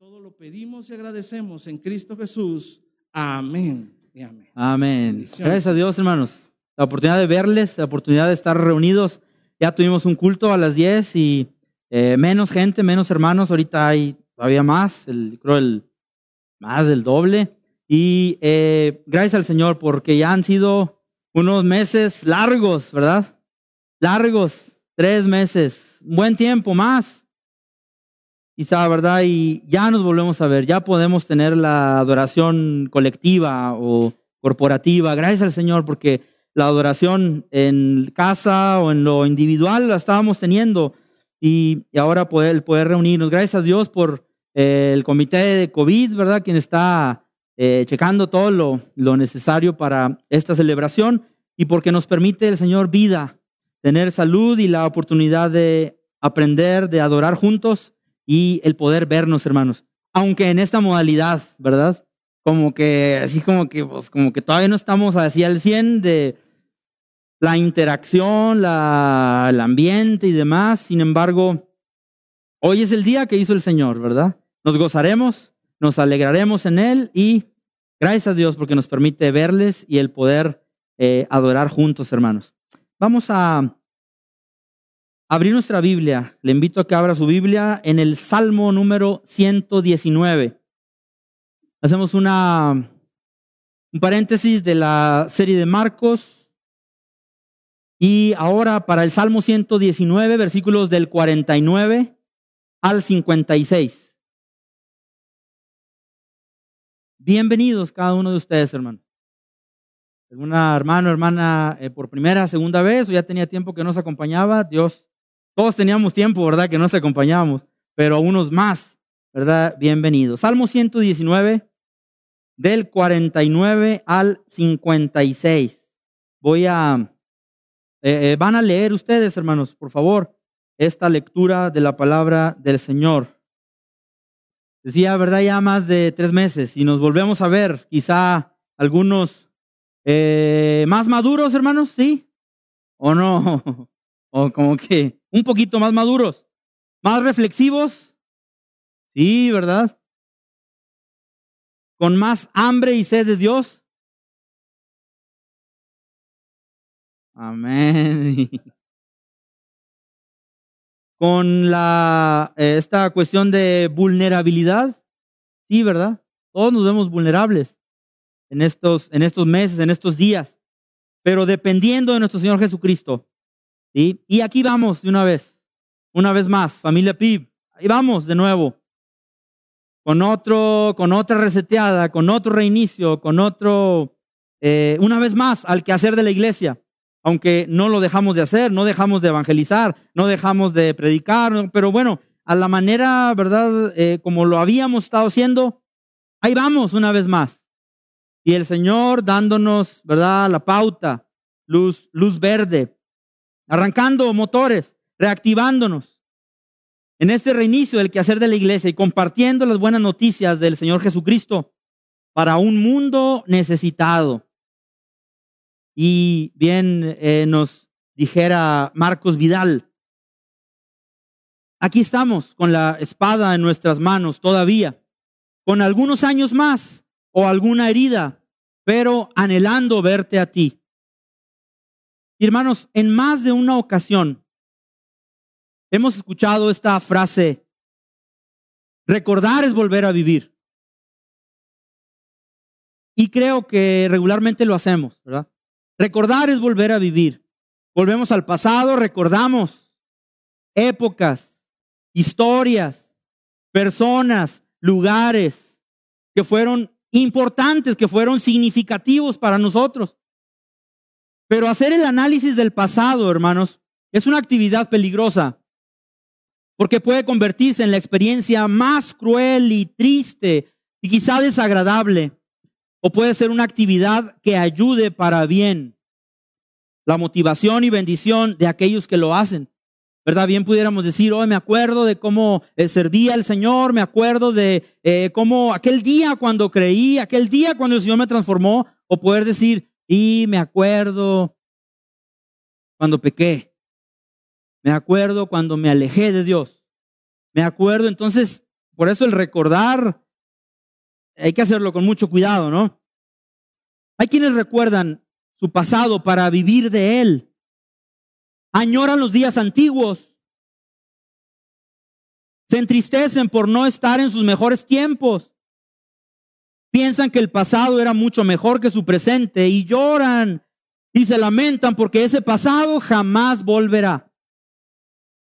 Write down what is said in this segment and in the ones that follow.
Todo lo pedimos y agradecemos en Cristo Jesús. Amén. Y amén. Gracias a Dios, hermanos. La oportunidad de verles, la oportunidad de estar reunidos. Ya tuvimos un culto a las 10 y eh, menos gente, menos hermanos. Ahorita hay todavía más, el, creo el más del doble. Y eh, gracias al Señor porque ya han sido unos meses largos, ¿verdad? Largos, tres meses, un buen tiempo más. Quizá, ¿verdad? Y ya nos volvemos a ver, ya podemos tener la adoración colectiva o corporativa. Gracias al Señor porque la adoración en casa o en lo individual la estábamos teniendo y, y ahora poder, poder reunirnos. Gracias a Dios por eh, el comité de COVID, ¿verdad? Quien está eh, checando todo lo, lo necesario para esta celebración y porque nos permite el Señor vida, tener salud y la oportunidad de aprender, de adorar juntos y el poder vernos, hermanos. Aunque en esta modalidad, ¿verdad? Como que, así como que, pues, como que todavía no estamos así al 100 de la interacción, la, el ambiente y demás. Sin embargo, hoy es el día que hizo el Señor, ¿verdad? Nos gozaremos, nos alegraremos en Él y gracias a Dios porque nos permite verles y el poder eh, adorar juntos, hermanos. Vamos a abrir nuestra Biblia. Le invito a que abra su Biblia en el Salmo número 119. Hacemos una, un paréntesis de la serie de Marcos. Y ahora para el Salmo 119, versículos del 49 al 56. Bienvenidos cada uno de ustedes, hermano. ¿Alguna hermano, hermana eh, por primera, segunda vez o ya tenía tiempo que nos acompañaba? Dios, todos teníamos tiempo, ¿verdad? Que nos acompañábamos, pero a unos más, ¿verdad? Bienvenidos. Salmo 119, del 49 al 56. Voy a, eh, eh, van a leer ustedes, hermanos, por favor, esta lectura de la palabra del Señor. Decía, ¿verdad? Ya más de tres meses y nos volvemos a ver, quizá algunos eh, más maduros, hermanos, ¿sí? ¿O no? O como que un poquito más maduros, más reflexivos, sí, ¿verdad? Con más hambre y sed de Dios. Amén. Con la, eh, esta cuestión de vulnerabilidad, sí, ¿verdad? Todos nos vemos vulnerables en estos, en estos meses, en estos días, pero dependiendo de nuestro Señor Jesucristo. Y aquí vamos de una vez, una vez más, familia PIB, ahí vamos de nuevo, con otro, con otra reseteada, con otro reinicio, con otro, eh, una vez más, al quehacer de la iglesia. Aunque no lo dejamos de hacer, no dejamos de evangelizar, no dejamos de predicar, pero bueno, a la manera, ¿verdad? Eh, como lo habíamos estado haciendo, ahí vamos una vez más. Y el Señor dándonos, ¿verdad? La pauta, luz, luz verde, arrancando motores, reactivándonos en este reinicio del quehacer de la iglesia y compartiendo las buenas noticias del Señor Jesucristo para un mundo necesitado. Y bien eh, nos dijera Marcos Vidal, aquí estamos con la espada en nuestras manos todavía, con algunos años más o alguna herida, pero anhelando verte a ti. Hermanos, en más de una ocasión hemos escuchado esta frase, recordar es volver a vivir. Y creo que regularmente lo hacemos, ¿verdad? Recordar es volver a vivir. Volvemos al pasado, recordamos épocas, historias, personas, lugares que fueron importantes, que fueron significativos para nosotros. Pero hacer el análisis del pasado, hermanos, es una actividad peligrosa, porque puede convertirse en la experiencia más cruel y triste y quizá desagradable, o puede ser una actividad que ayude para bien la motivación y bendición de aquellos que lo hacen. ¿Verdad? Bien pudiéramos decir, hoy me acuerdo de cómo eh, servía al Señor, me acuerdo de eh, cómo aquel día cuando creí, aquel día cuando el Señor me transformó, o poder decir, y me acuerdo cuando pequé, me acuerdo cuando me alejé de Dios, me acuerdo, entonces por eso el recordar hay que hacerlo con mucho cuidado, ¿no? Hay quienes recuerdan su pasado para vivir de él. Añoran los días antiguos. Se entristecen por no estar en sus mejores tiempos. Piensan que el pasado era mucho mejor que su presente y lloran y se lamentan porque ese pasado jamás volverá.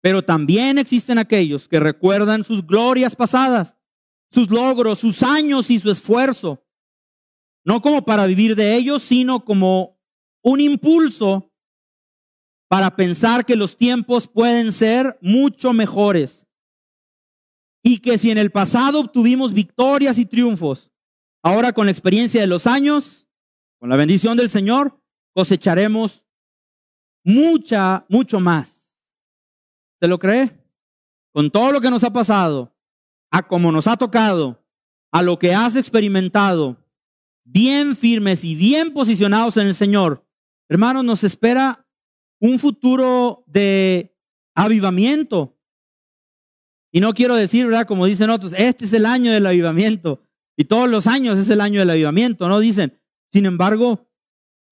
Pero también existen aquellos que recuerdan sus glorias pasadas, sus logros, sus años y su esfuerzo. No como para vivir de ellos, sino como un impulso para pensar que los tiempos pueden ser mucho mejores. Y que si en el pasado obtuvimos victorias y triunfos, ahora con la experiencia de los años, con la bendición del Señor, cosecharemos mucha, mucho más. ¿Se lo cree? Con todo lo que nos ha pasado, a como nos ha tocado, a lo que has experimentado, bien firmes y bien posicionados en el Señor, hermanos, nos espera un futuro de avivamiento. Y no quiero decir, ¿verdad? Como dicen otros, este es el año del avivamiento. Y todos los años es el año del avivamiento, ¿no? Dicen, sin embargo,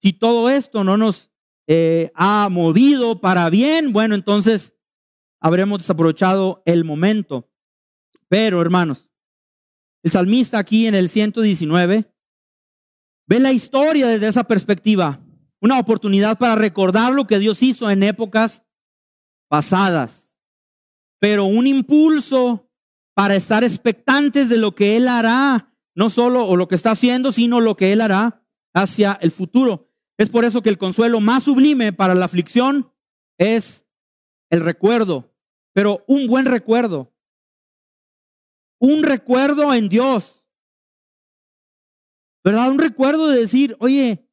si todo esto no nos eh, ha movido para bien, bueno, entonces habremos desaprovechado el momento. Pero, hermanos, el salmista aquí en el 119 ve la historia desde esa perspectiva, una oportunidad para recordar lo que Dios hizo en épocas pasadas, pero un impulso para estar expectantes de lo que Él hará, no solo o lo que está haciendo, sino lo que Él hará hacia el futuro. Es por eso que el consuelo más sublime para la aflicción es el recuerdo, pero un buen recuerdo. Un recuerdo en Dios. ¿Verdad? Un recuerdo de decir, oye,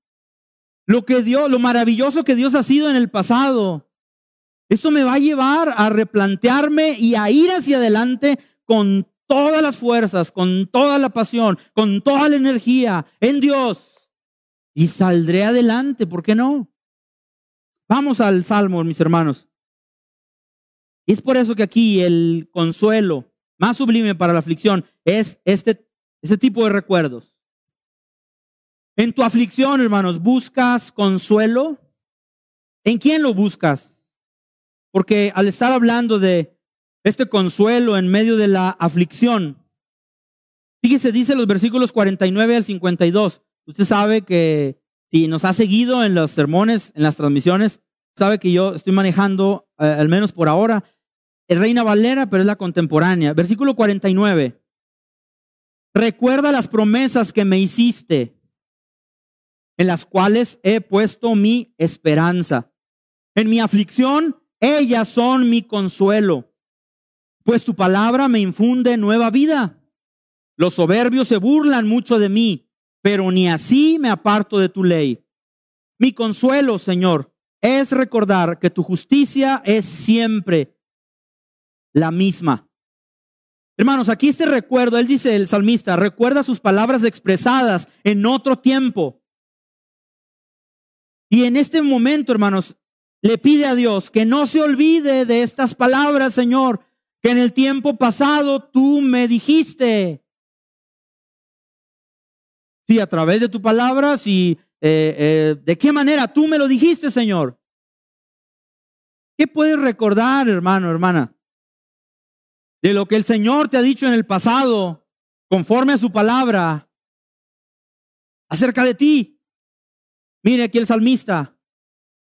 lo que Dios, lo maravilloso que Dios ha sido en el pasado. Esto me va a llevar a replantearme y a ir hacia adelante con todas las fuerzas, con toda la pasión, con toda la energía en Dios y saldré adelante, ¿por qué no? Vamos al Salmo, mis hermanos. Y es por eso que aquí el consuelo más sublime para la aflicción es este, este tipo de recuerdos. En tu aflicción, hermanos, ¿buscas consuelo? ¿En quién lo buscas? Porque al estar hablando de este consuelo en medio de la aflicción, fíjese, dice los versículos 49 al 52, Usted sabe que si nos ha seguido en los sermones, en las transmisiones, sabe que yo estoy manejando, eh, al menos por ahora, el Reina Valera, pero es la contemporánea. Versículo 49. Recuerda las promesas que me hiciste, en las cuales he puesto mi esperanza. En mi aflicción, ellas son mi consuelo, pues tu palabra me infunde nueva vida. Los soberbios se burlan mucho de mí pero ni así me aparto de tu ley. Mi consuelo, Señor, es recordar que tu justicia es siempre la misma. Hermanos, aquí este recuerdo, él dice el salmista, recuerda sus palabras expresadas en otro tiempo. Y en este momento, hermanos, le pide a Dios que no se olvide de estas palabras, Señor, que en el tiempo pasado tú me dijiste. Sí, a través de tu palabra, sí. Eh, eh, ¿De qué manera tú me lo dijiste, Señor? ¿Qué puedes recordar, hermano, hermana? De lo que el Señor te ha dicho en el pasado, conforme a su palabra, acerca de ti. Mire aquí el salmista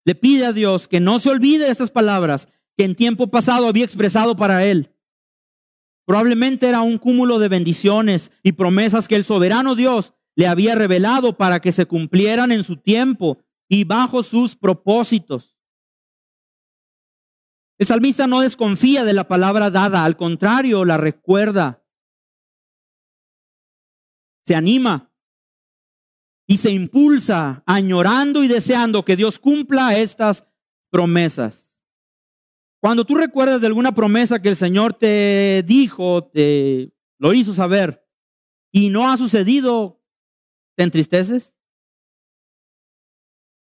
le pide a Dios que no se olvide de esas palabras que en tiempo pasado había expresado para él. Probablemente era un cúmulo de bendiciones y promesas que el soberano Dios le había revelado para que se cumplieran en su tiempo y bajo sus propósitos. El salmista no desconfía de la palabra dada, al contrario, la recuerda. Se anima y se impulsa, añorando y deseando que Dios cumpla estas promesas. Cuando tú recuerdas de alguna promesa que el Señor te dijo, te lo hizo saber, y no ha sucedido, ¿Te entristeces?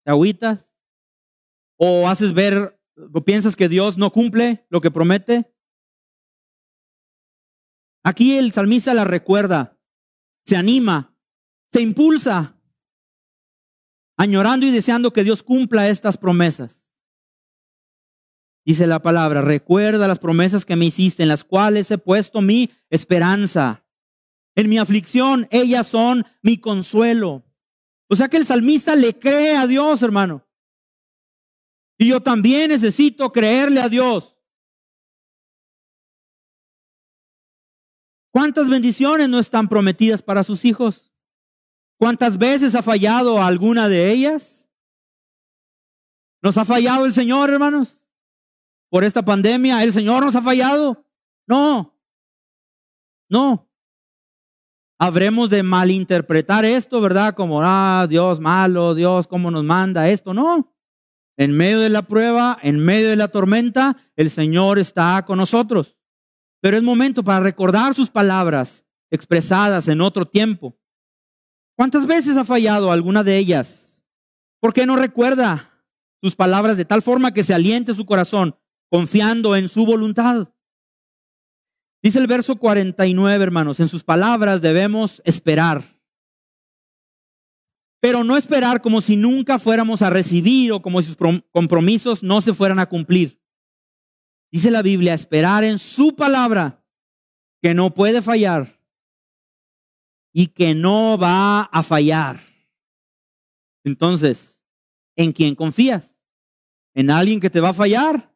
¿Te agüitas? ¿O haces ver, o piensas que Dios no cumple lo que promete? Aquí el salmista la recuerda, se anima, se impulsa, añorando y deseando que Dios cumpla estas promesas. Dice la palabra, recuerda las promesas que me hiciste, en las cuales he puesto mi esperanza. En mi aflicción, ellas son mi consuelo. O sea que el salmista le cree a Dios, hermano. Y yo también necesito creerle a Dios. ¿Cuántas bendiciones no están prometidas para sus hijos? ¿Cuántas veces ha fallado alguna de ellas? ¿Nos ha fallado el Señor, hermanos? Por esta pandemia, ¿el Señor nos ha fallado? No, no. Habremos de malinterpretar esto, ¿verdad? Como, ah, Dios malo, Dios, ¿cómo nos manda esto? No. En medio de la prueba, en medio de la tormenta, el Señor está con nosotros. Pero es momento para recordar sus palabras expresadas en otro tiempo. ¿Cuántas veces ha fallado alguna de ellas? ¿Por qué no recuerda sus palabras de tal forma que se aliente su corazón confiando en su voluntad? Dice el verso 49, hermanos, en sus palabras debemos esperar. Pero no esperar como si nunca fuéramos a recibir o como si sus compromisos no se fueran a cumplir. Dice la Biblia, esperar en su palabra, que no puede fallar y que no va a fallar. Entonces, ¿en quién confías? ¿En alguien que te va a fallar?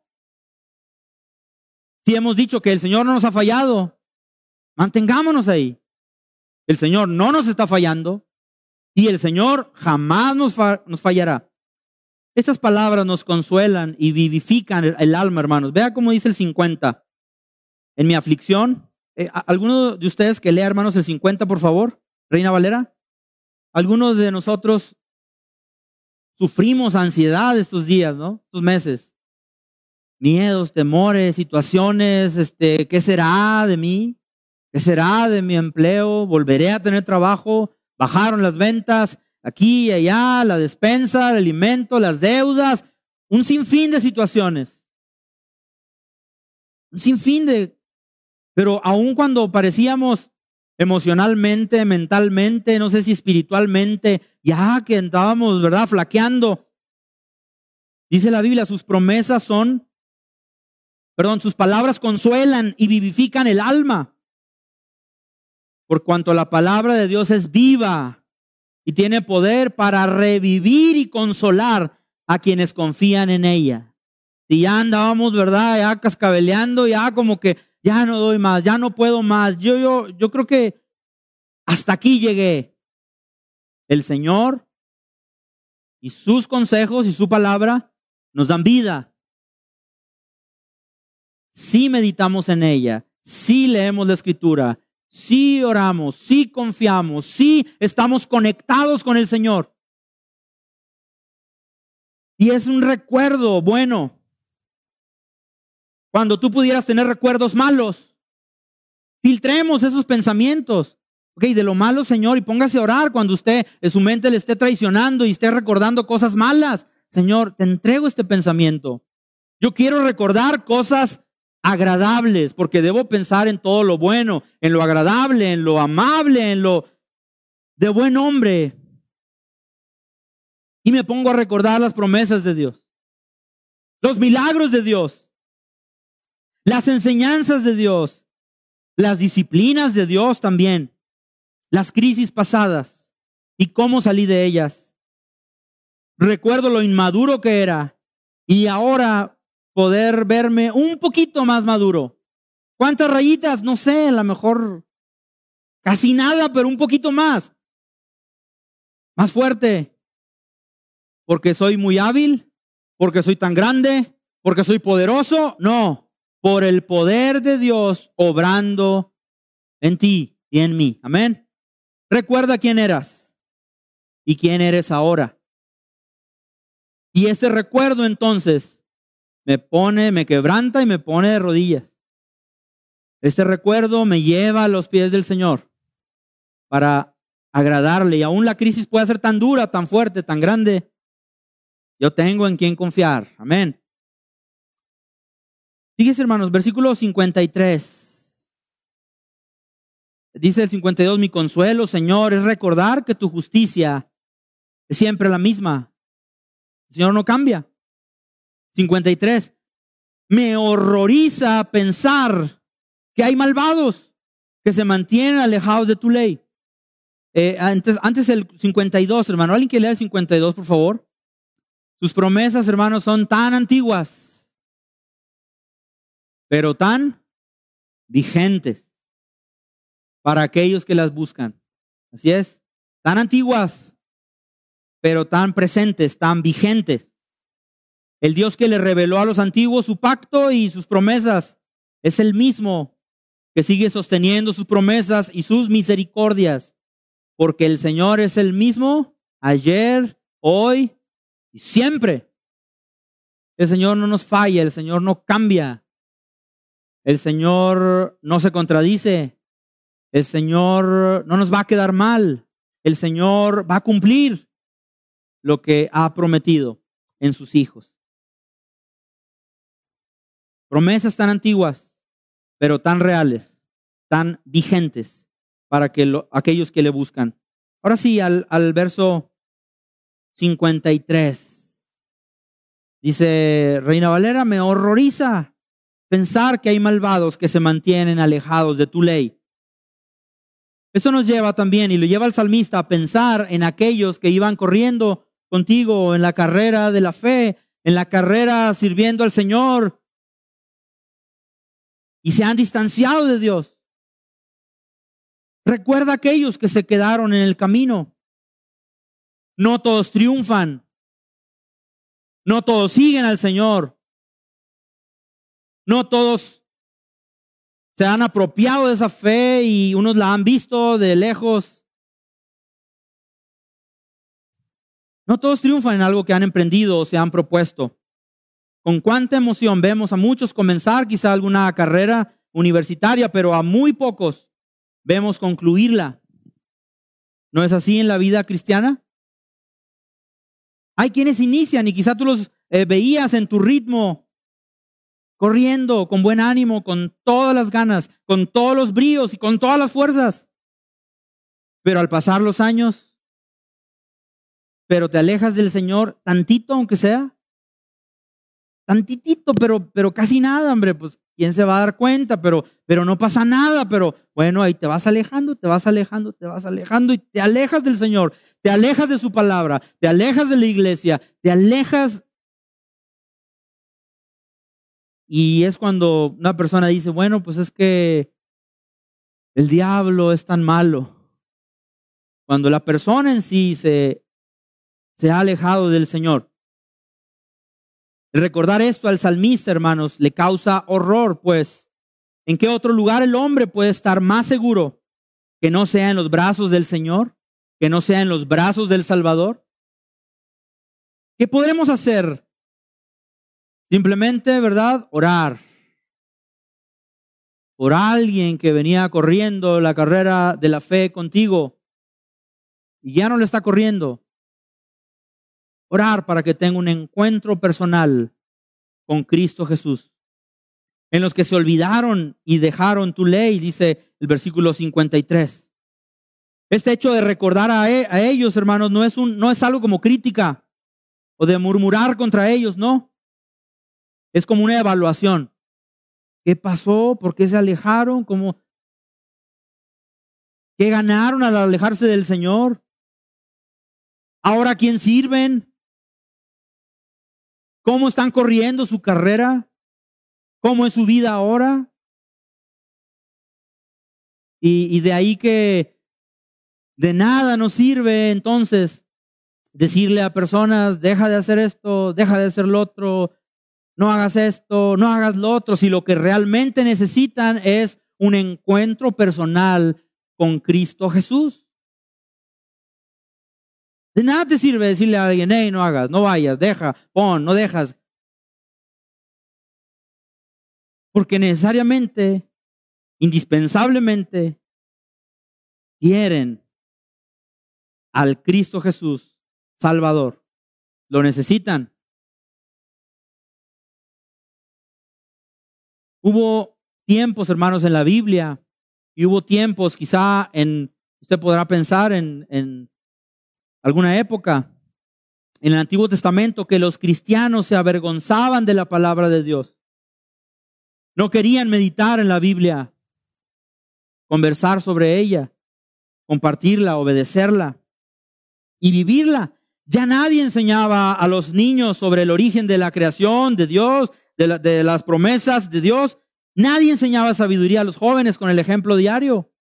Si hemos dicho que el Señor no nos ha fallado, mantengámonos ahí. El Señor no nos está fallando y el Señor jamás nos, fallará. Estas palabras nos consuelan y vivifican el, alma, hermanos. Vea cómo dice el 50. En mi aflicción, eh, ¿alguno de ustedes que lea, hermanos, el 50, por favor? Reina Valera. Algunos de nosotros sufrimos ansiedad estos días, ¿no? Estos meses. Miedos, temores, situaciones, este, ¿qué será de mí? ¿Qué será de mi empleo? ¿Volveré a tener trabajo? ¿Bajaron las ventas? aquí y allá, la despensa, el alimento, las deudas, un sinfín de situaciones. Un sinfín de... Pero aun cuando parecíamos emocionalmente, mentalmente, no sé si espiritualmente, ya que estábamos, ¿verdad?, flaqueando. Dice la Biblia, sus promesas son, perdón, sus palabras consuelan y vivifican el alma. Por cuanto la palabra de Dios es viva y tiene poder para revivir y consolar a quienes confían en ella. Si ya andábamos, ¿verdad? Ya cascabeleando, ya como que ya no doy más, ya no puedo más. Yo, yo, yo creo que hasta aquí llegué. El Señor y sus consejos y su palabra nos dan vida. Si meditamos en ella, si leemos la escritura, sí oramos, sí confiamos, sí estamos conectados con el Señor. Y es un recuerdo bueno. Cuando tú pudieras tener recuerdos malos, filtremos esos pensamientos. Ok, de lo malo, Señor, y póngase a orar cuando usted en su mente le esté traicionando y esté recordando cosas malas. Señor, te entrego este pensamiento. Yo quiero recordar cosas agradables, porque debo pensar en todo lo bueno, en lo agradable, en lo amable, en lo de buen hombre. Y me pongo a recordar las promesas de Dios, los milagros de Dios, las enseñanzas de Dios, las disciplinas de Dios también, las crisis pasadas y cómo salí de ellas. Recuerdo lo inmaduro que era y ahora poder verme un poquito más maduro. ¿Cuántas rayitas? No sé, a lo mejor casi nada, pero un poquito más. Más fuerte. Porque soy muy hábil, porque soy tan grande, porque soy poderoso. No, por el poder de Dios obrando en ti y en mí. Amén. Recuerda quién eras y quién eres ahora. Y este recuerdo entonces me pone, me quebranta y me pone de rodillas. Este recuerdo me lleva a los pies del Señor para agradarle. Y aún la crisis puede ser tan dura, tan fuerte, tan grande. Yo tengo en quien confiar. Amén. Fíjense, hermanos, versículo 53. Dice el 52, mi consuelo, Señor, es recordar que tu justicia es siempre la misma. El Señor no cambia. 53, me horroriza pensar que hay malvados que se mantienen alejados de tu ley. Eh, antes, antes el 52, hermano. ¿Alguien que lea el 52, por favor? Sus promesas, hermanos, son tan antiguas, pero tan vigentes para aquellos que las buscan. Así es, tan antiguas, pero tan presentes, tan vigentes. El Dios que le reveló a los antiguos su pacto y sus promesas. Es el mismo que sigue sosteniendo sus promesas y sus misericordias, porque el Señor es el mismo ayer, hoy y siempre. El Señor no nos falla, el Señor no cambia, el Señor no se contradice, el Señor no nos va a quedar mal, el Señor va a cumplir lo que ha prometido en sus hijos. Promesas tan antiguas, pero tan reales, tan vigentes para que aquellos que le buscan. Ahora sí, al, al verso 53. Dice Reina Valera, me horroriza pensar que hay malvados que se mantienen alejados de tu ley. Eso nos lleva también y lo lleva al salmista a pensar en aquellos que iban corriendo contigo en la carrera de la fe, en la carrera sirviendo al Señor, y se han distanciado de Dios. Recuerda a aquellos que se quedaron en el camino. No todos triunfan. No todos siguen al Señor. No todos se han apropiado de esa fe y unos la han visto de lejos. No todos triunfan en algo que han emprendido o se han propuesto. Con cuánta emoción vemos a muchos comenzar quizá alguna carrera universitaria, pero a muy pocos vemos concluirla. ¿No es así en la vida cristiana? Hay quienes inician y quizá tú los eh, veías en tu ritmo, corriendo con buen ánimo, con todas las ganas, con todos los bríos y con todas las fuerzas. Pero al pasar los años, pero te alejas del Señor tantito aunque sea, tantitito, pero, pero casi nada, hombre, pues quién se va a dar cuenta, pero, pero no pasa nada, pero bueno, ahí te vas alejando, te vas alejando, te vas alejando y te alejas del Señor, te alejas de su palabra, te alejas de la iglesia, te alejas. Y es cuando una persona dice, bueno, pues es que el diablo es tan malo. Cuando la persona en sí se, se ha alejado del Señor. Recordar esto al salmista, hermanos, le causa horror, pues, ¿en qué otro lugar el hombre puede estar más seguro que no sea en los brazos del Señor, que no sea en los brazos del Salvador? ¿Qué podremos hacer? Simplemente, ¿verdad? Orar. Por alguien que venía corriendo la carrera de la fe contigo y ya no le está corriendo. Orar para que tenga un encuentro personal con Cristo Jesús. En los que se olvidaron y dejaron tu ley, dice el versículo 53. Este hecho de recordar a, e, a ellos, hermanos, no es, un, no es algo como crítica o de murmurar contra ellos, no. Es como una evaluación. ¿Qué pasó? ¿Por qué se alejaron? ¿Cómo? ¿Qué ganaron al alejarse del Señor? ¿Ahora quién sirven? Cómo están corriendo su carrera, cómo es su vida ahora. Y, de ahí que de nada nos sirve entonces decirle a personas, deja de hacer esto, deja de hacer lo otro, no hagas esto, no hagas lo otro, si lo que realmente necesitan es un encuentro personal con Cristo Jesús. De nada te sirve decirle a alguien, hey, no hagas, no vayas, deja, pon, no dejas. Porque necesariamente, indispensablemente, quieren al Cristo Jesús, Salvador. Lo necesitan. Hubo tiempos, hermanos, en la Biblia Y hubo tiempos, quizá en, usted podrá pensar en, en alguna época en el Antiguo Testamento que los cristianos se avergonzaban de la palabra de Dios. No querían meditar en la Biblia, conversar sobre ella, compartirla, obedecerla y vivirla. Ya nadie enseñaba a los niños sobre el origen de la creación de Dios, de, de las promesas de Dios. Nadie enseñaba sabiduría a los jóvenes con el ejemplo diario.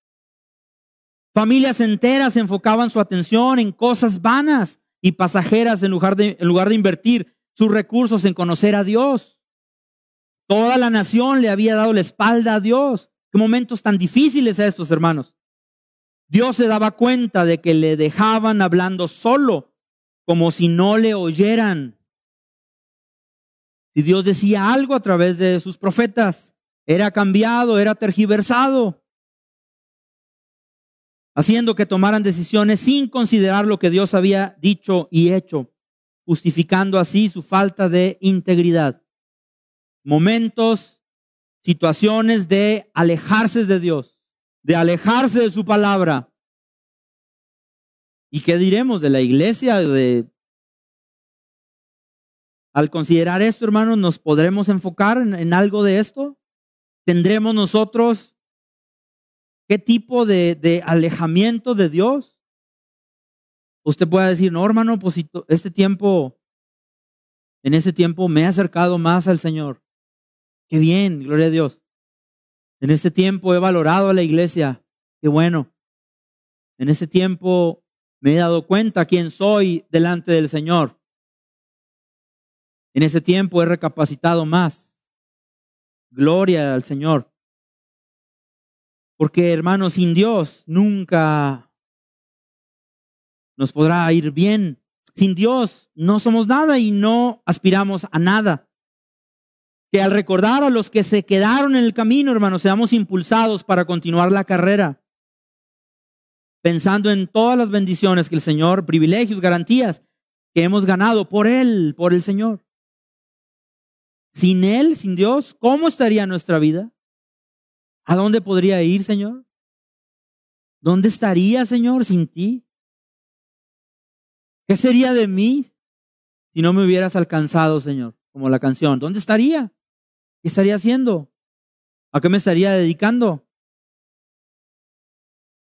Familias enteras enfocaban su atención en cosas vanas y pasajeras en lugar de, en lugar de invertir sus recursos en conocer a Dios. Toda la nación le había dado la espalda a Dios. Qué momentos tan difíciles estos, hermanos. Dios se daba cuenta de que le dejaban hablando solo, como si no le oyeran. Si Dios decía algo a través de sus profetas, era cambiado, era tergiversado haciendo que tomaran decisiones sin considerar lo que Dios había dicho y hecho, justificando así su falta de integridad. Momentos, situaciones de alejarse de Dios, de alejarse de su palabra. ¿Y qué diremos de la iglesia? Al considerar esto, hermanos, ¿nos podremos enfocar en, en algo de esto? ¿Tendremos nosotros ¿Qué tipo de, alejamiento de Dios? Usted puede decir, no, hermano, pues este tiempo, en ese tiempo me he acercado más al Señor. Qué bien, gloria a Dios. En este tiempo he valorado a la iglesia. Qué bueno. En ese tiempo me he dado cuenta quién soy delante del Señor. En ese tiempo he recapacitado más. Gloria al Señor. Porque hermanos, sin Dios nunca nos podrá ir bien. Sin Dios no somos nada y no aspiramos a nada. Que al recordar a los que se quedaron en el camino, hermanos, seamos impulsados para continuar la carrera. Pensando en todas las bendiciones que el Señor, privilegios, garantías que hemos ganado por Él, por el Señor. Sin Él, sin Dios, ¿cómo estaría nuestra vida? ¿A dónde podría ir, Señor? ¿Dónde estaría, Señor, sin ti? ¿Qué sería de mí si no me hubieras alcanzado, Señor? Como la canción. ¿Dónde estaría? ¿Qué estaría haciendo? ¿A qué me estaría dedicando?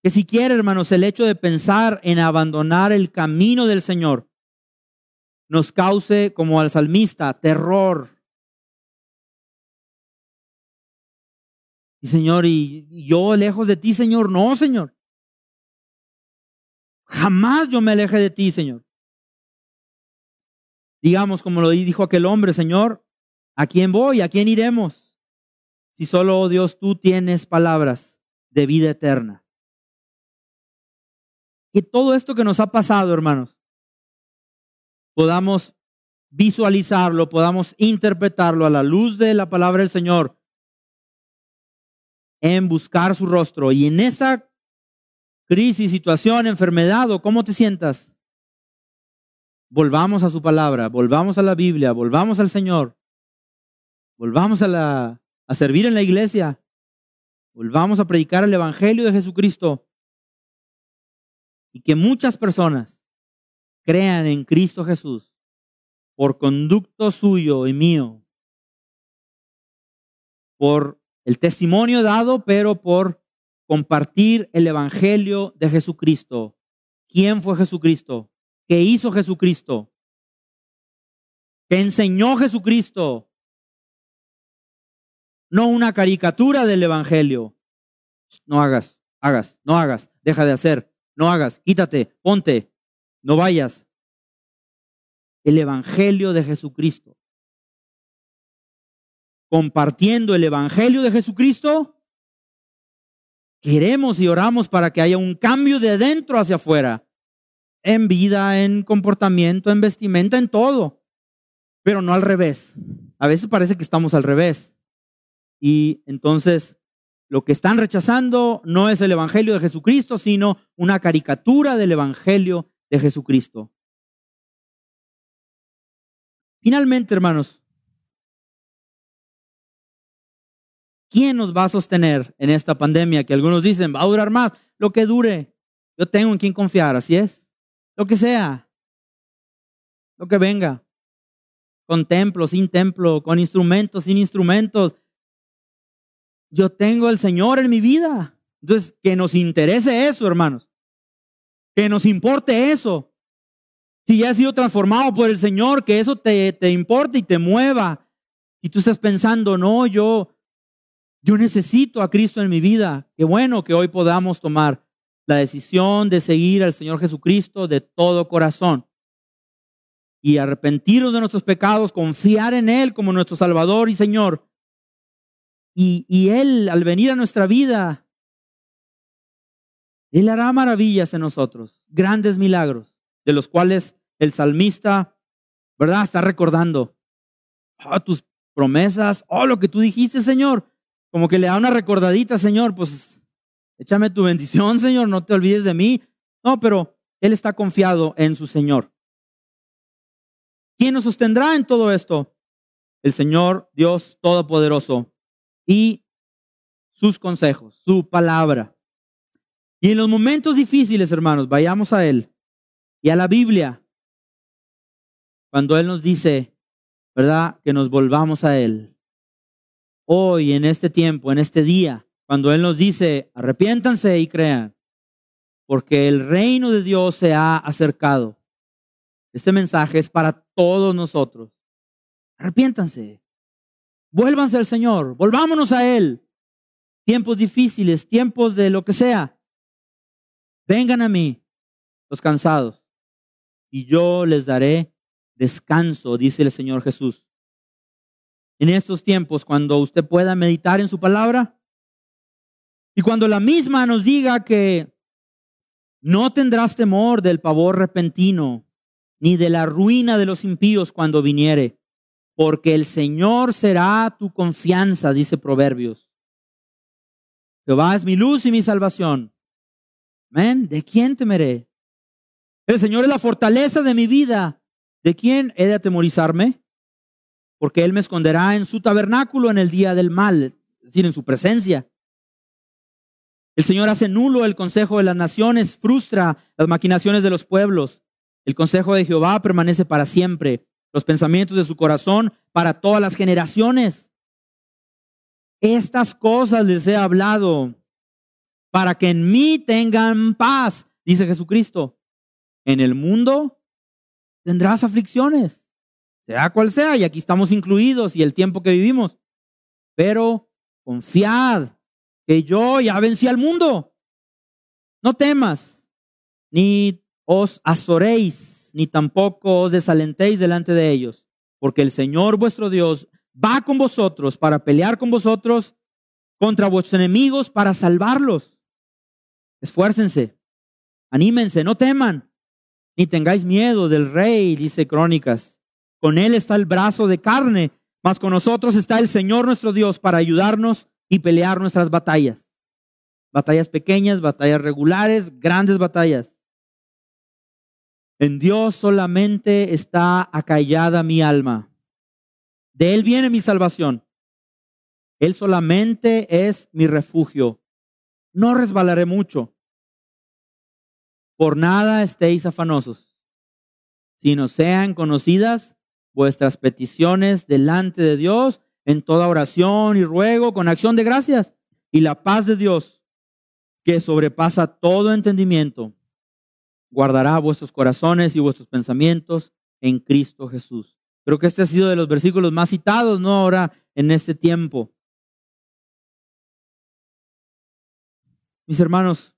Que si quiere, hermanos, el hecho de pensar en abandonar el camino del Señor nos cause, como al salmista, terror, Señor, y yo lejos de ti, Señor, no, Señor. Jamás yo me aleje de ti, Señor. Digamos, como lo dijo aquel hombre, Señor, ¿a quién voy? ¿A quién iremos? Si solo, oh Dios, tú tienes palabras de vida eterna. Que todo esto que nos ha pasado, hermanos, podamos visualizarlo, podamos interpretarlo a la luz de la palabra del Señor en buscar su rostro. Y en esta crisis, situación, enfermedad o cómo te sientas, volvamos a su palabra, volvamos a la Biblia, volvamos al Señor, volvamos a, la, a servir en la iglesia, volvamos a predicar el Evangelio de Jesucristo y que muchas personas crean en Cristo Jesús por conducto suyo y mío, por el testimonio dado, pero por compartir el Evangelio de Jesucristo. ¿Quién fue Jesucristo? ¿Qué hizo Jesucristo? ¿Qué enseñó Jesucristo? No una caricatura del Evangelio. No hagas, hagas, no hagas, deja de hacer, no hagas, quítate, ponte, no vayas. El Evangelio de Jesucristo compartiendo el Evangelio de Jesucristo, queremos y oramos para que haya un cambio de dentro hacia afuera, en vida, en comportamiento, en vestimenta, en todo, pero no al revés. A veces parece que estamos al revés. Y entonces lo que están rechazando no es el Evangelio de Jesucristo, sino una caricatura del Evangelio de Jesucristo. Finalmente, hermanos, ¿quién nos va a sostener en esta pandemia que algunos dicen va a durar más? Lo que dure. Yo tengo en quién confiar, así es. Lo que sea. Lo que venga. Con templo, sin templo, con instrumentos, sin instrumentos. Yo tengo al Señor en mi vida. Entonces, que nos interese eso, hermanos. Que nos importe eso. Si ya has sido transformado por el Señor, que eso te, te importe y te mueva. Y tú estás pensando, no, yo, yo necesito a Cristo en mi vida. Qué bueno que hoy podamos tomar la decisión de seguir al Señor Jesucristo de todo corazón y arrepentirnos de nuestros pecados, confiar en Él como nuestro Salvador y Señor. Y, y Él, al venir a nuestra vida, Él hará maravillas en nosotros, grandes milagros, de los cuales el salmista, ¿verdad? Está recordando oh, tus promesas, oh, lo que tú dijiste, Señor. Como que le da una recordadita, Señor, pues échame tu bendición, Señor, no te olvides de mí. No, pero Él está confiado en su Señor. ¿Quién nos sostendrá en todo esto? El Señor Dios Todopoderoso y sus consejos, su palabra. Y en los momentos difíciles, hermanos, vayamos a Él y a la Biblia cuando Él nos dice, ¿verdad? Que nos volvamos a Él. Hoy, en este tiempo, en este día, cuando Él nos dice, arrepiéntanse y crean, porque el reino de Dios se ha acercado. Este mensaje es para todos nosotros. Arrepiéntanse. Vuélvanse al Señor. Volvámonos a Él. Tiempos difíciles, tiempos de lo que sea. Vengan a mí, los cansados, y yo les daré descanso, dice el Señor Jesús. En estos tiempos, cuando usted pueda meditar en su palabra y cuando la misma nos diga que no tendrás temor del pavor repentino, ni de la ruina de los impíos cuando viniere, porque el Señor será tu confianza, dice Proverbios. Jehová es mi luz y mi salvación. Amén. ¿De quién temeré? El Señor es la fortaleza de mi vida. ¿De quién he de atemorizarme? Porque Él me esconderá en su tabernáculo en el día del mal, es decir, en su presencia. El Señor hace nulo el consejo de las naciones, frustra las maquinaciones de los pueblos. El consejo de Jehová permanece para siempre, los pensamientos de su corazón para todas las generaciones. Estas cosas les he hablado para que en mí tengan paz, dice Jesucristo. En el mundo tendrás aflicciones, sea cual sea, y aquí estamos incluidos y el tiempo que vivimos. Pero confiad que yo ya vencí al mundo. No temas, ni os azoréis, ni tampoco os desalentéis delante de ellos, porque el Señor vuestro Dios va con vosotros para pelear con vosotros contra vuestros enemigos para salvarlos. Esfuércense, anímense, no teman, ni tengáis miedo del rey, dice Crónicas. Con él está el brazo de carne, mas con nosotros está el Señor nuestro Dios para ayudarnos y pelear nuestras batallas. Batallas pequeñas, batallas regulares, grandes batallas. En Dios solamente está acallada mi alma. De Él viene mi salvación. Él solamente es mi refugio. No resbalaré mucho. Por nada estéis afanosos, sino sean conocidas vuestras peticiones delante de Dios en toda oración y ruego con acción de gracias. Y la paz de Dios, que sobrepasa todo entendimiento, guardará vuestros corazones y vuestros pensamientos en Cristo Jesús. Creo que este ha sido de los versículos más citados, ¿no? Ahora en este tiempo. Mis hermanos,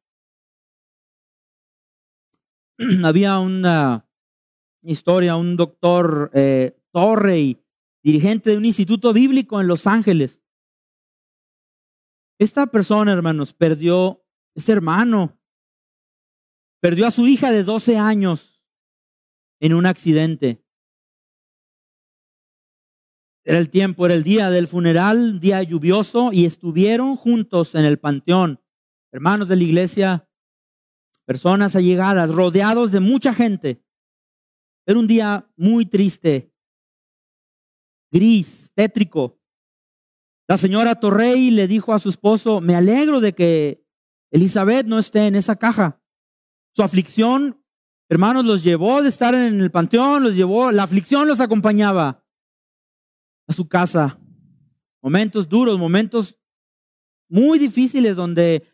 había una historia, un doctor eh, Torrey, dirigente de un instituto bíblico en Los Ángeles. Esta persona, hermanos, perdió, este hermano, perdió a su hija de 12 años en un accidente. Era el tiempo, era el día del funeral, día lluvioso, y estuvieron juntos en el panteón. Hermanos de la iglesia, personas allegadas, rodeados de mucha gente. Era un día muy triste, gris, tétrico. La señora Torrey le dijo a su esposo, me alegro de que Elizabeth no esté en esa caja. Su aflicción, hermanos, los llevó de estar en el panteón, los llevó, la aflicción los acompañaba a su casa. Momentos duros, momentos muy difíciles donde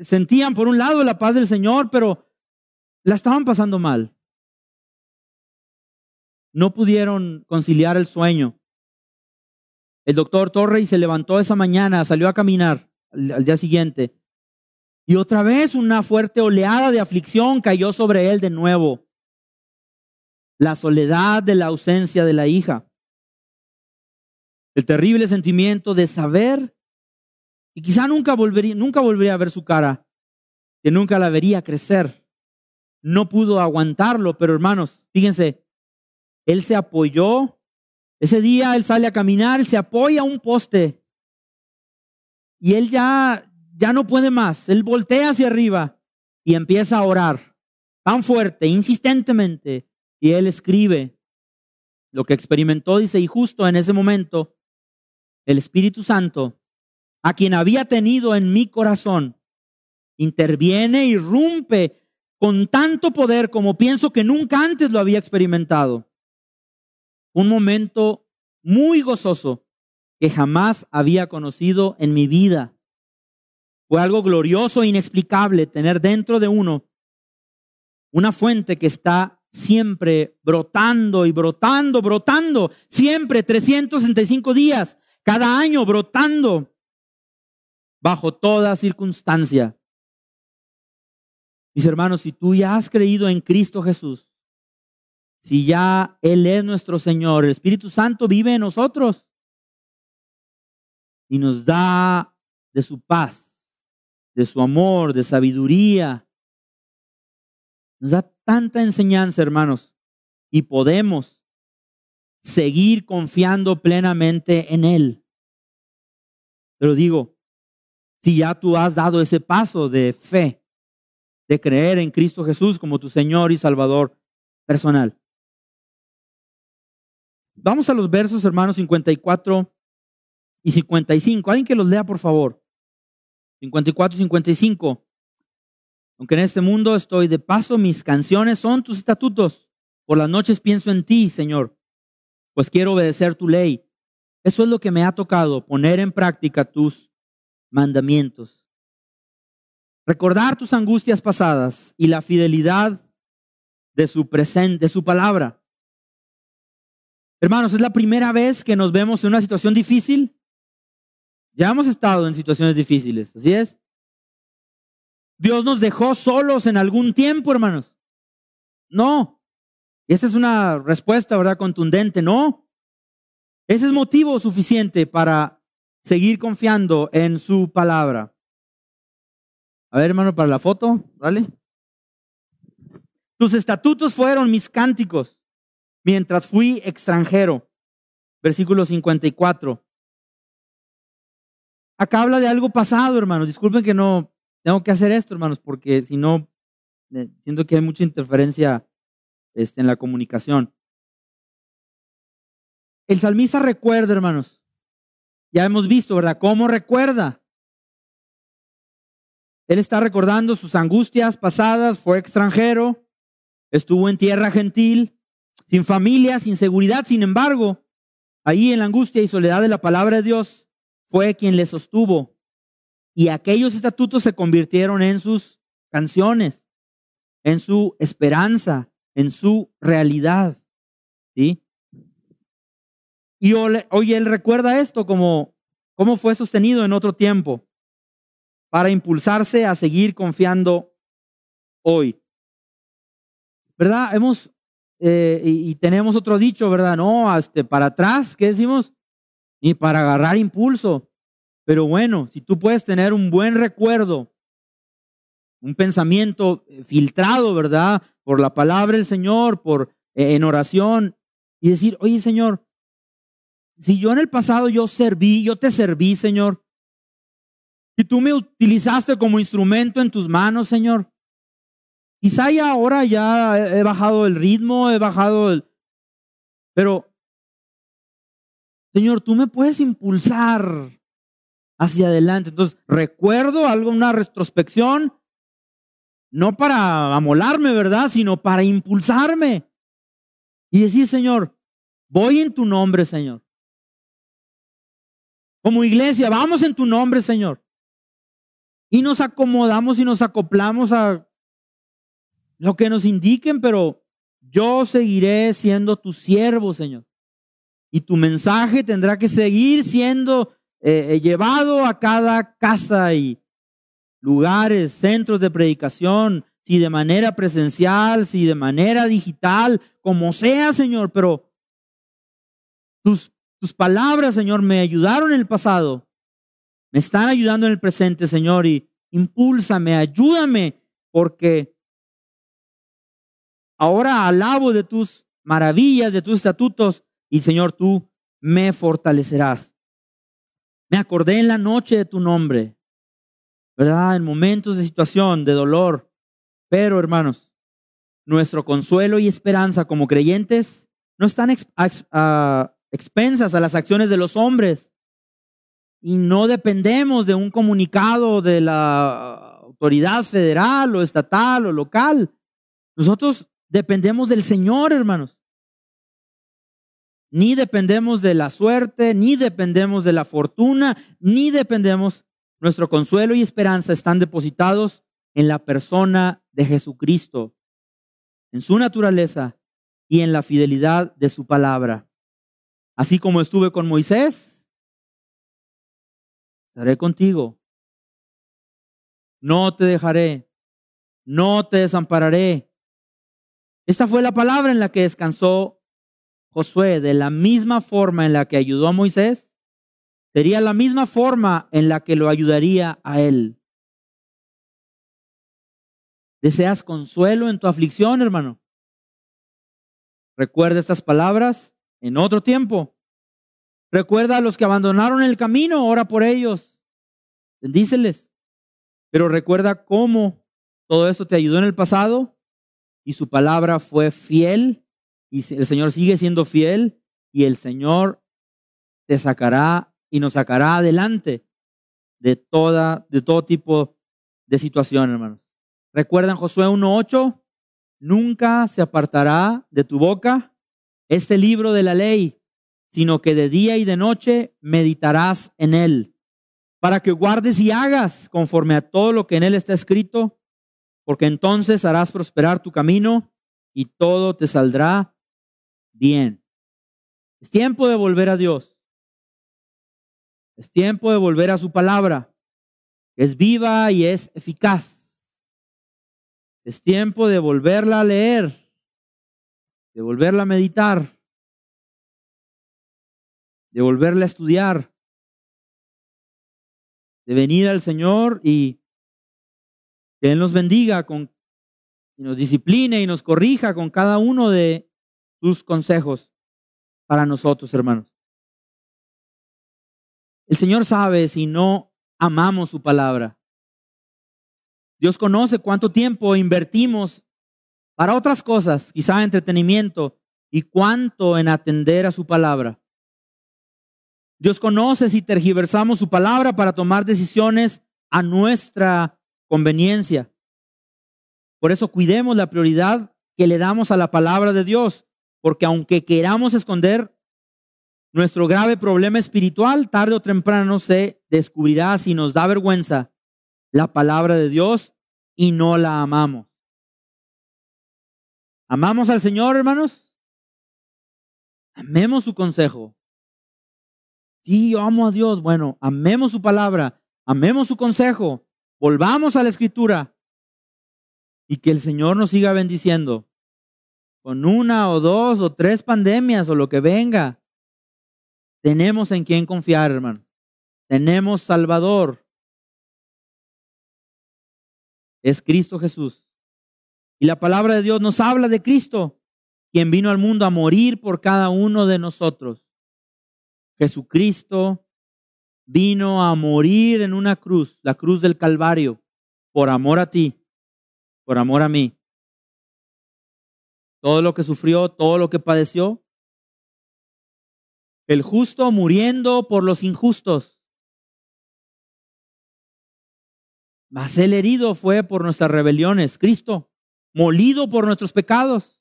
sentían por un lado la paz del Señor, pero la estaban pasando mal. No pudieron conciliar el sueño. El doctor Torrey se levantó esa mañana, salió a caminar al, día siguiente. Y otra vez una fuerte oleada de aflicción cayó sobre él de nuevo. La soledad de la ausencia de la hija. El terrible sentimiento de saber y quizá nunca volvería, nunca volvería a ver su cara, que nunca la vería crecer. No pudo aguantarlo, pero hermanos, fíjense, él se apoyó. Ese día él sale a caminar, se apoya a un poste y él ya, ya no puede más. Él voltea hacia arriba y empieza a orar tan fuerte, insistentemente. Y él escribe lo que experimentó, dice, y justo en ese momento, el Espíritu Santo, a quien había tenido en mi corazón, interviene y rompe con tanto poder como pienso que nunca antes lo había experimentado. Un momento muy gozoso que jamás había conocido en mi vida. Fue algo glorioso e inexplicable tener dentro de uno una fuente que está siempre brotando y brotando, brotando, siempre 365 días, cada año brotando, bajo toda circunstancia. Mis hermanos, si tú ya has creído en Cristo Jesús, si ya Él es nuestro Señor, el Espíritu Santo vive en nosotros y nos da de su paz, de su amor, de sabiduría. Nos da tanta enseñanza, hermanos, y podemos seguir confiando plenamente en Él. Pero digo, si ya tú has dado ese paso de fe, de creer en Cristo Jesús como tu Señor y Salvador personal. Vamos a los versos, hermanos, 54 y 55. Alguien que los lea, por favor. 54 y 55. Aunque en este mundo estoy de paso, mis canciones son tus estatutos. Por las noches pienso en ti, Señor, pues quiero obedecer tu ley. Eso es lo que me ha tocado, poner en práctica tus mandamientos. Recordar tus angustias pasadas y la fidelidad de su presente, de su palabra. Hermanos, es la primera vez que nos vemos en una situación difícil. Ya hemos estado en situaciones difíciles, así es. Dios nos dejó solos en algún tiempo, hermanos. No. Esa es una respuesta, ¿verdad? Contundente. No. Ese es motivo suficiente para seguir confiando en su palabra. A ver, hermano, para la foto, ¿vale? Tus estatutos fueron mis cánticos mientras fui extranjero. Versículo 54. Acá habla de algo pasado, hermanos. Disculpen que no tengo que hacer esto, hermanos, porque si no, eh, siento que hay mucha interferencia este, en la comunicación. El salmista recuerda, hermanos. Ya hemos visto, ¿verdad? ¿Cómo recuerda? Él está recordando sus angustias pasadas, fue extranjero, estuvo en tierra gentil, sin familia, sin seguridad. Sin embargo, ahí en la angustia y soledad de la palabra de Dios, fue quien le sostuvo. Y aquellos estatutos se convirtieron en sus canciones, en su esperanza, en su realidad. ¿Sí? Y hoy él recuerda esto como cómo fue sostenido en otro tiempo para impulsarse a seguir confiando hoy. ¿Verdad? Hemos, eh, y, tenemos otro dicho, ¿verdad? No, este, para atrás, ¿qué decimos? ni para agarrar impulso. Pero bueno, si tú puedes tener un buen recuerdo, un pensamiento eh, filtrado, ¿verdad? Por la palabra del Señor, por eh, en oración y decir, "Oye, Señor, si yo en el pasado yo serví, yo te serví, Señor, y tú me utilizaste como instrumento en tus manos, Señor. Quizá ya ahora ya he bajado el ritmo, he bajado el... Pero Señor, tú me puedes impulsar hacia adelante. Entonces, recuerdo algo, una retrospección, no para amolarme, ¿verdad? Sino para impulsarme. Y decir, Señor, voy en tu nombre, Señor. Como iglesia, vamos en tu nombre, Señor. Y nos acomodamos y nos acoplamos a lo que nos indiquen, pero yo seguiré siendo tu siervo, Señor. Y tu mensaje tendrá que seguir siendo eh, eh, llevado a cada casa y lugares, centros de predicación, si de manera presencial, si de manera digital, como sea, Señor, pero tus, tus palabras, Señor, me ayudaron en el pasado, me están ayudando en el presente, Señor, y impúlsame, ayúdame, porque ahora alabo de tus maravillas, de tus estatutos, y Señor, tú me fortalecerás. Me acordé en la noche de tu nombre, ¿verdad? En momentos de situación, de dolor. Pero, hermanos, nuestro consuelo y esperanza como creyentes no están expensas a las acciones de los hombres. Y no dependemos de un comunicado de la autoridad federal o estatal o local. Nosotros dependemos del Señor, hermanos. Ni dependemos de la suerte, ni dependemos de la fortuna, ni dependemos. Nuestro consuelo y esperanza están depositados en la persona de Jesucristo, en su naturaleza y en la fidelidad de su palabra. Así como estuve con Moisés, estaré contigo. No te dejaré, no te desampararé. Esta fue la palabra en la que descansó Josué, de la misma forma en la que ayudó a Moisés, sería la misma forma en la que lo ayudaría a él. ¿Deseas consuelo en tu aflicción, hermano? Recuerda estas palabras en otro tiempo. Recuerda a los que abandonaron el camino, ora por ellos. Bendíceles. Pero recuerda cómo todo esto te ayudó en el pasado y su palabra fue fiel y el Señor sigue siendo fiel y el Señor te sacará y nos sacará adelante de toda de todo tipo de situación, hermanos. ¿Recuerdan Josué 1:8? Nunca se apartará de tu boca este libro de la ley, sino que de día y de noche meditarás en él, para que guardes y hagas conforme a todo lo que en él está escrito, porque entonces harás prosperar tu camino y todo te saldrá bien. Es tiempo de volver a Dios. Es tiempo de volver a su palabra. Es viva y es eficaz. Es tiempo de volverla a leer, de volverla a meditar, de volverla a estudiar, de venir al Señor y que Él nos bendiga con, y nos discipline y nos corrija con cada uno de sus consejos para nosotros, hermanos. El Señor sabe si no amamos su palabra. Dios conoce cuánto tiempo invertimos para otras cosas, quizá entretenimiento, y cuánto en atender a su palabra. Dios conoce si tergiversamos su palabra para tomar decisiones a nuestra conveniencia. Por eso cuidemos la prioridad que le damos a la palabra de Dios porque aunque queramos esconder nuestro grave problema espiritual, tarde o temprano se descubrirá si nos da vergüenza la palabra de Dios y no la amamos. ¿Amamos al Señor, hermanos? Amemos su consejo. Sí, yo amo a Dios. Bueno, amemos su palabra, amemos su consejo, volvamos a la escritura y que el Señor nos siga bendiciendo con una o dos o tres pandemias o lo que venga, tenemos en quién confiar, hermano. Tenemos Salvador. Es Cristo Jesús. Y la palabra de Dios nos habla de Cristo, quien vino al mundo a morir por cada uno de nosotros. Jesucristo vino a morir en una cruz, la cruz del Calvario, por amor a ti, por amor a mí todo lo que sufrió, todo lo que padeció. El justo muriendo por los injustos. Mas el herido fue por nuestras rebeliones, Cristo, molido por nuestros pecados.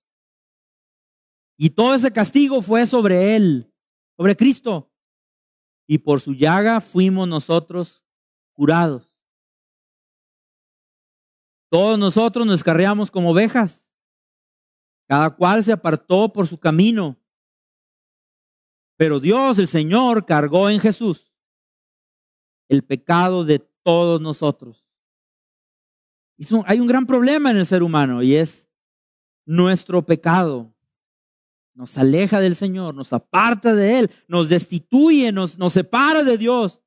Y todo ese castigo fue sobre él, sobre Cristo. Y por su llaga fuimos nosotros curados. Todos nosotros nos carreamos como ovejas. Cada cual se apartó por su camino. Pero Dios, el Señor, cargó en Jesús el pecado de todos nosotros hay un gran problema en el ser humano y es nuestro pecado. Nos aleja del Señor, nos aparta de Él, nos destituye, nos, nos separa de Dios.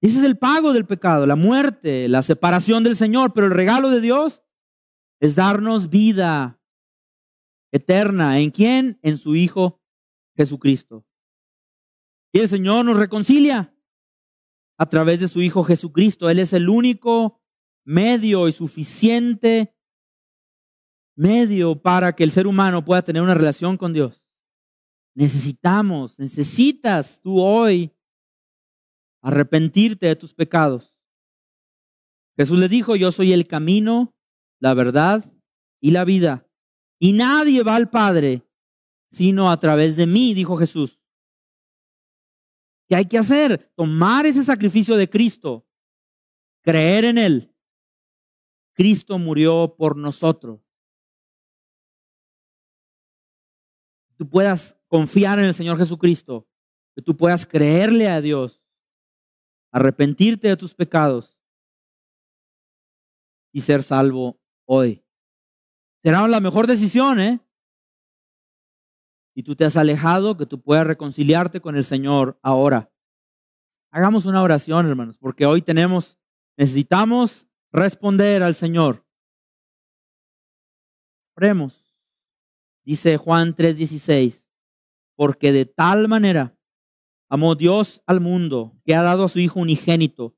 Ese es el pago del pecado, la muerte, la separación del Señor. Pero el regalo de Dios es darnos vida eterna. ¿En quién? En su Hijo Jesucristo. Y el Señor nos reconcilia a través de su Hijo Jesucristo. Él es el único medio y suficiente medio para que el ser humano pueda tener una relación con Dios. Necesitamos, necesitas tú hoy arrepentirte de tus pecados. Jesús le dijo, yo soy el camino, la verdad y la vida. Y nadie va al Padre sino a través de mí, dijo Jesús. ¿Qué hay que hacer? Tomar ese sacrificio de Cristo, creer en Él Cristo murió por nosotros. Tú puedas confiar en el Señor Jesucristo, que tú puedas creerle a Dios, arrepentirte de tus pecados y ser salvo hoy. Será la mejor decisión, ¿eh? Y tú te has alejado, que tú puedas reconciliarte con el Señor ahora. Hagamos una oración, hermanos, porque hoy tenemos, necesitamos responder al Señor. Oremos. Dice Juan 3:16, porque de tal manera amó Dios al mundo que ha dado a su Hijo unigénito,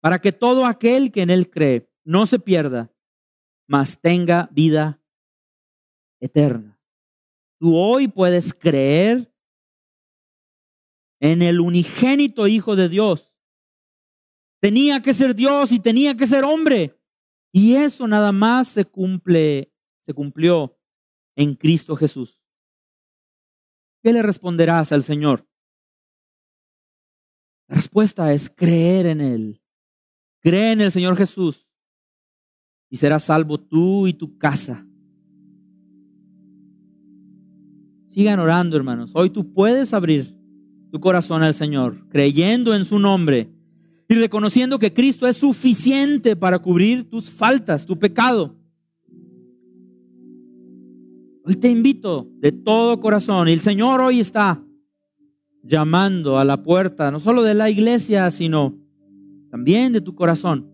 para que todo aquel que en Él cree no se pierda, mas tenga vida eterna. Tú hoy puedes creer en el unigénito Hijo de Dios Tenía que ser Dios y tenía que ser hombre. Y eso nada más se cumple, se cumplió en Cristo Jesús. ¿Qué le responderás al Señor? La respuesta es creer en Él. Cree en el Señor Jesús y serás salvo tú y tu casa. Sigan orando, hermanos. Hoy tú puedes abrir tu corazón al Señor, creyendo en su nombre y reconociendo que Cristo es suficiente para cubrir tus faltas, tu pecado. Hoy te invito de todo corazón, y el Señor hoy está llamando a la puerta, no solo de la iglesia, sino también de tu corazón.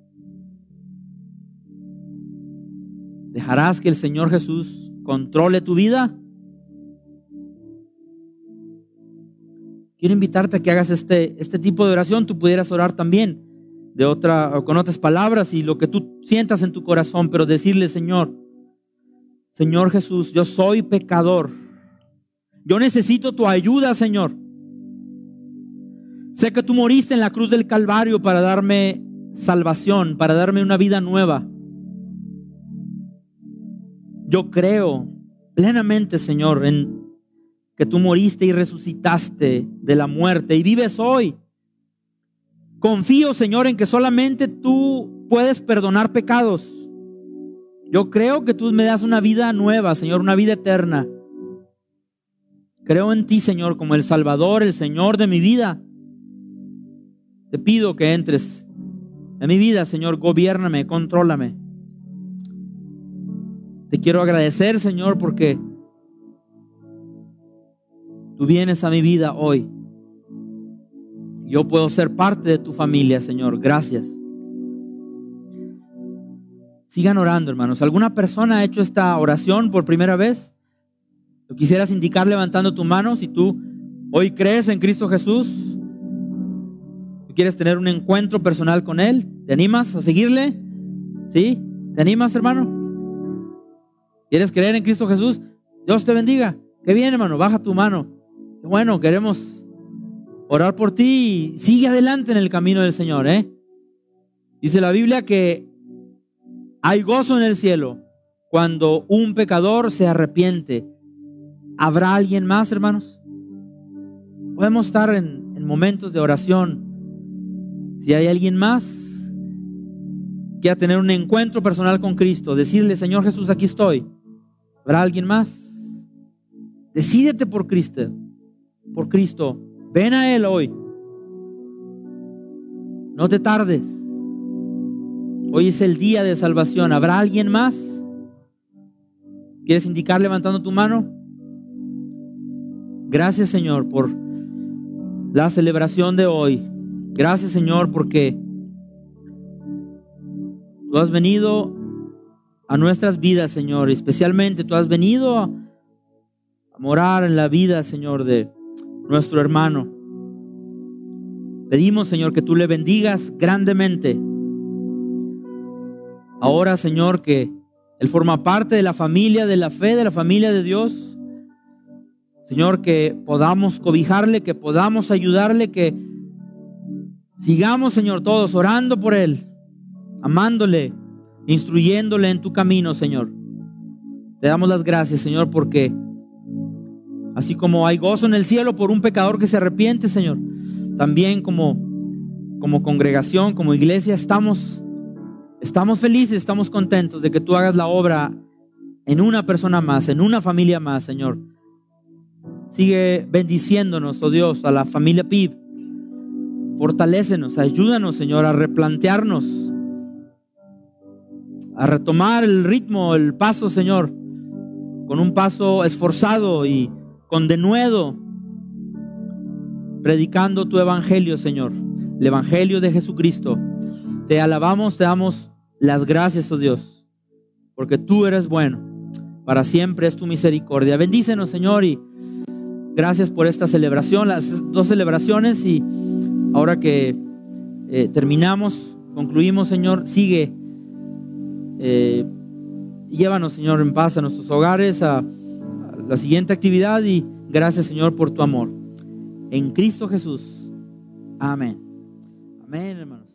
¿Dejarás que el Señor Jesús controle tu vida? Quiero invitarte a que hagas este, este tipo de oración. Tú pudieras orar también de otra, con otras palabras y lo que tú sientas en tu corazón, pero decirle, Señor, Señor Jesús, yo soy pecador. Yo necesito tu ayuda, Señor. Sé que tú moriste en la cruz del Calvario para darme salvación, para darme una vida nueva. Yo creo plenamente, Señor, en que tú moriste y resucitaste de la muerte y vives hoy. Confío, Señor, en que solamente tú puedes perdonar pecados. Yo creo que tú me das una vida nueva, Señor, una vida eterna. Creo en ti, Señor, como el Salvador, el Señor de mi vida. Te pido que entres en mi vida, Señor, gobiername, contrólame. Te quiero agradecer, Señor, porque Tú vienes a mi vida hoy. Yo puedo ser parte de tu familia, Señor. Gracias. Sigan orando, hermanos. ¿Alguna persona ha hecho esta oración por primera vez? Lo quisieras indicar levantando tu mano si tú hoy crees en Cristo Jesús. ¿Tú quieres tener un encuentro personal con Él? ¿Te animas a seguirle? ¿Sí? ¿Te animas, hermano? ¿Quieres creer en Cristo Jesús? Dios te bendiga. Qué bien, hermano. Baja tu mano. Bueno, queremos orar por ti y sigue adelante en el camino del Señor, ¿eh? Dice la Biblia que hay gozo en el cielo cuando un pecador se arrepiente. ¿Habrá alguien más, hermanos? Podemos estar en, en momentos de oración. Si hay alguien más que a tener un encuentro personal con Cristo, decirle, Señor Jesús, aquí estoy. ¿Habrá alguien más? Decídete por Cristo, por Cristo. Ven a Él hoy. No te tardes. Hoy es el día de salvación. ¿Habrá alguien más? ¿Quieres indicar levantando tu mano? Gracias Señor por la celebración de hoy. Gracias Señor porque tú has venido a nuestras vidas, Señor. Especialmente tú has venido a, morar en la vida, Señor, de nuestro hermano. Pedimos, Señor, que tú le bendigas grandemente. Ahora, Señor, que Él forma parte de la familia de la fe, de la familia de Dios. Señor, que podamos cobijarle, que podamos ayudarle, que sigamos, Señor, todos orando por Él, amándole, instruyéndole en tu camino, Señor. Te damos las gracias, Señor, porque así como hay gozo en el cielo por un pecador que se arrepiente, Señor, también como, como congregación, como iglesia, estamos, estamos felices, estamos contentos de que tú hagas la obra en una persona más, en una familia más, Señor. Sigue bendiciéndonos, oh Dios, a la familia PIB. Fortalécenos, ayúdanos, Señor, a replantearnos a retomar el ritmo, el paso, Señor, con un paso esforzado y con denuedo, predicando tu evangelio, Señor, el evangelio de Jesucristo. Te alabamos, te damos las gracias, oh Dios, porque tú eres bueno, para siempre es tu misericordia. Bendícenos, Señor, y gracias por esta celebración, las dos celebraciones, y ahora que eh, terminamos, concluimos, Señor, sigue eh, llévanos, Señor, en paz a nuestros hogares, a, a la siguiente actividad y gracias, Señor, por tu amor. En Cristo Jesús. Amén. Amén, hermanos.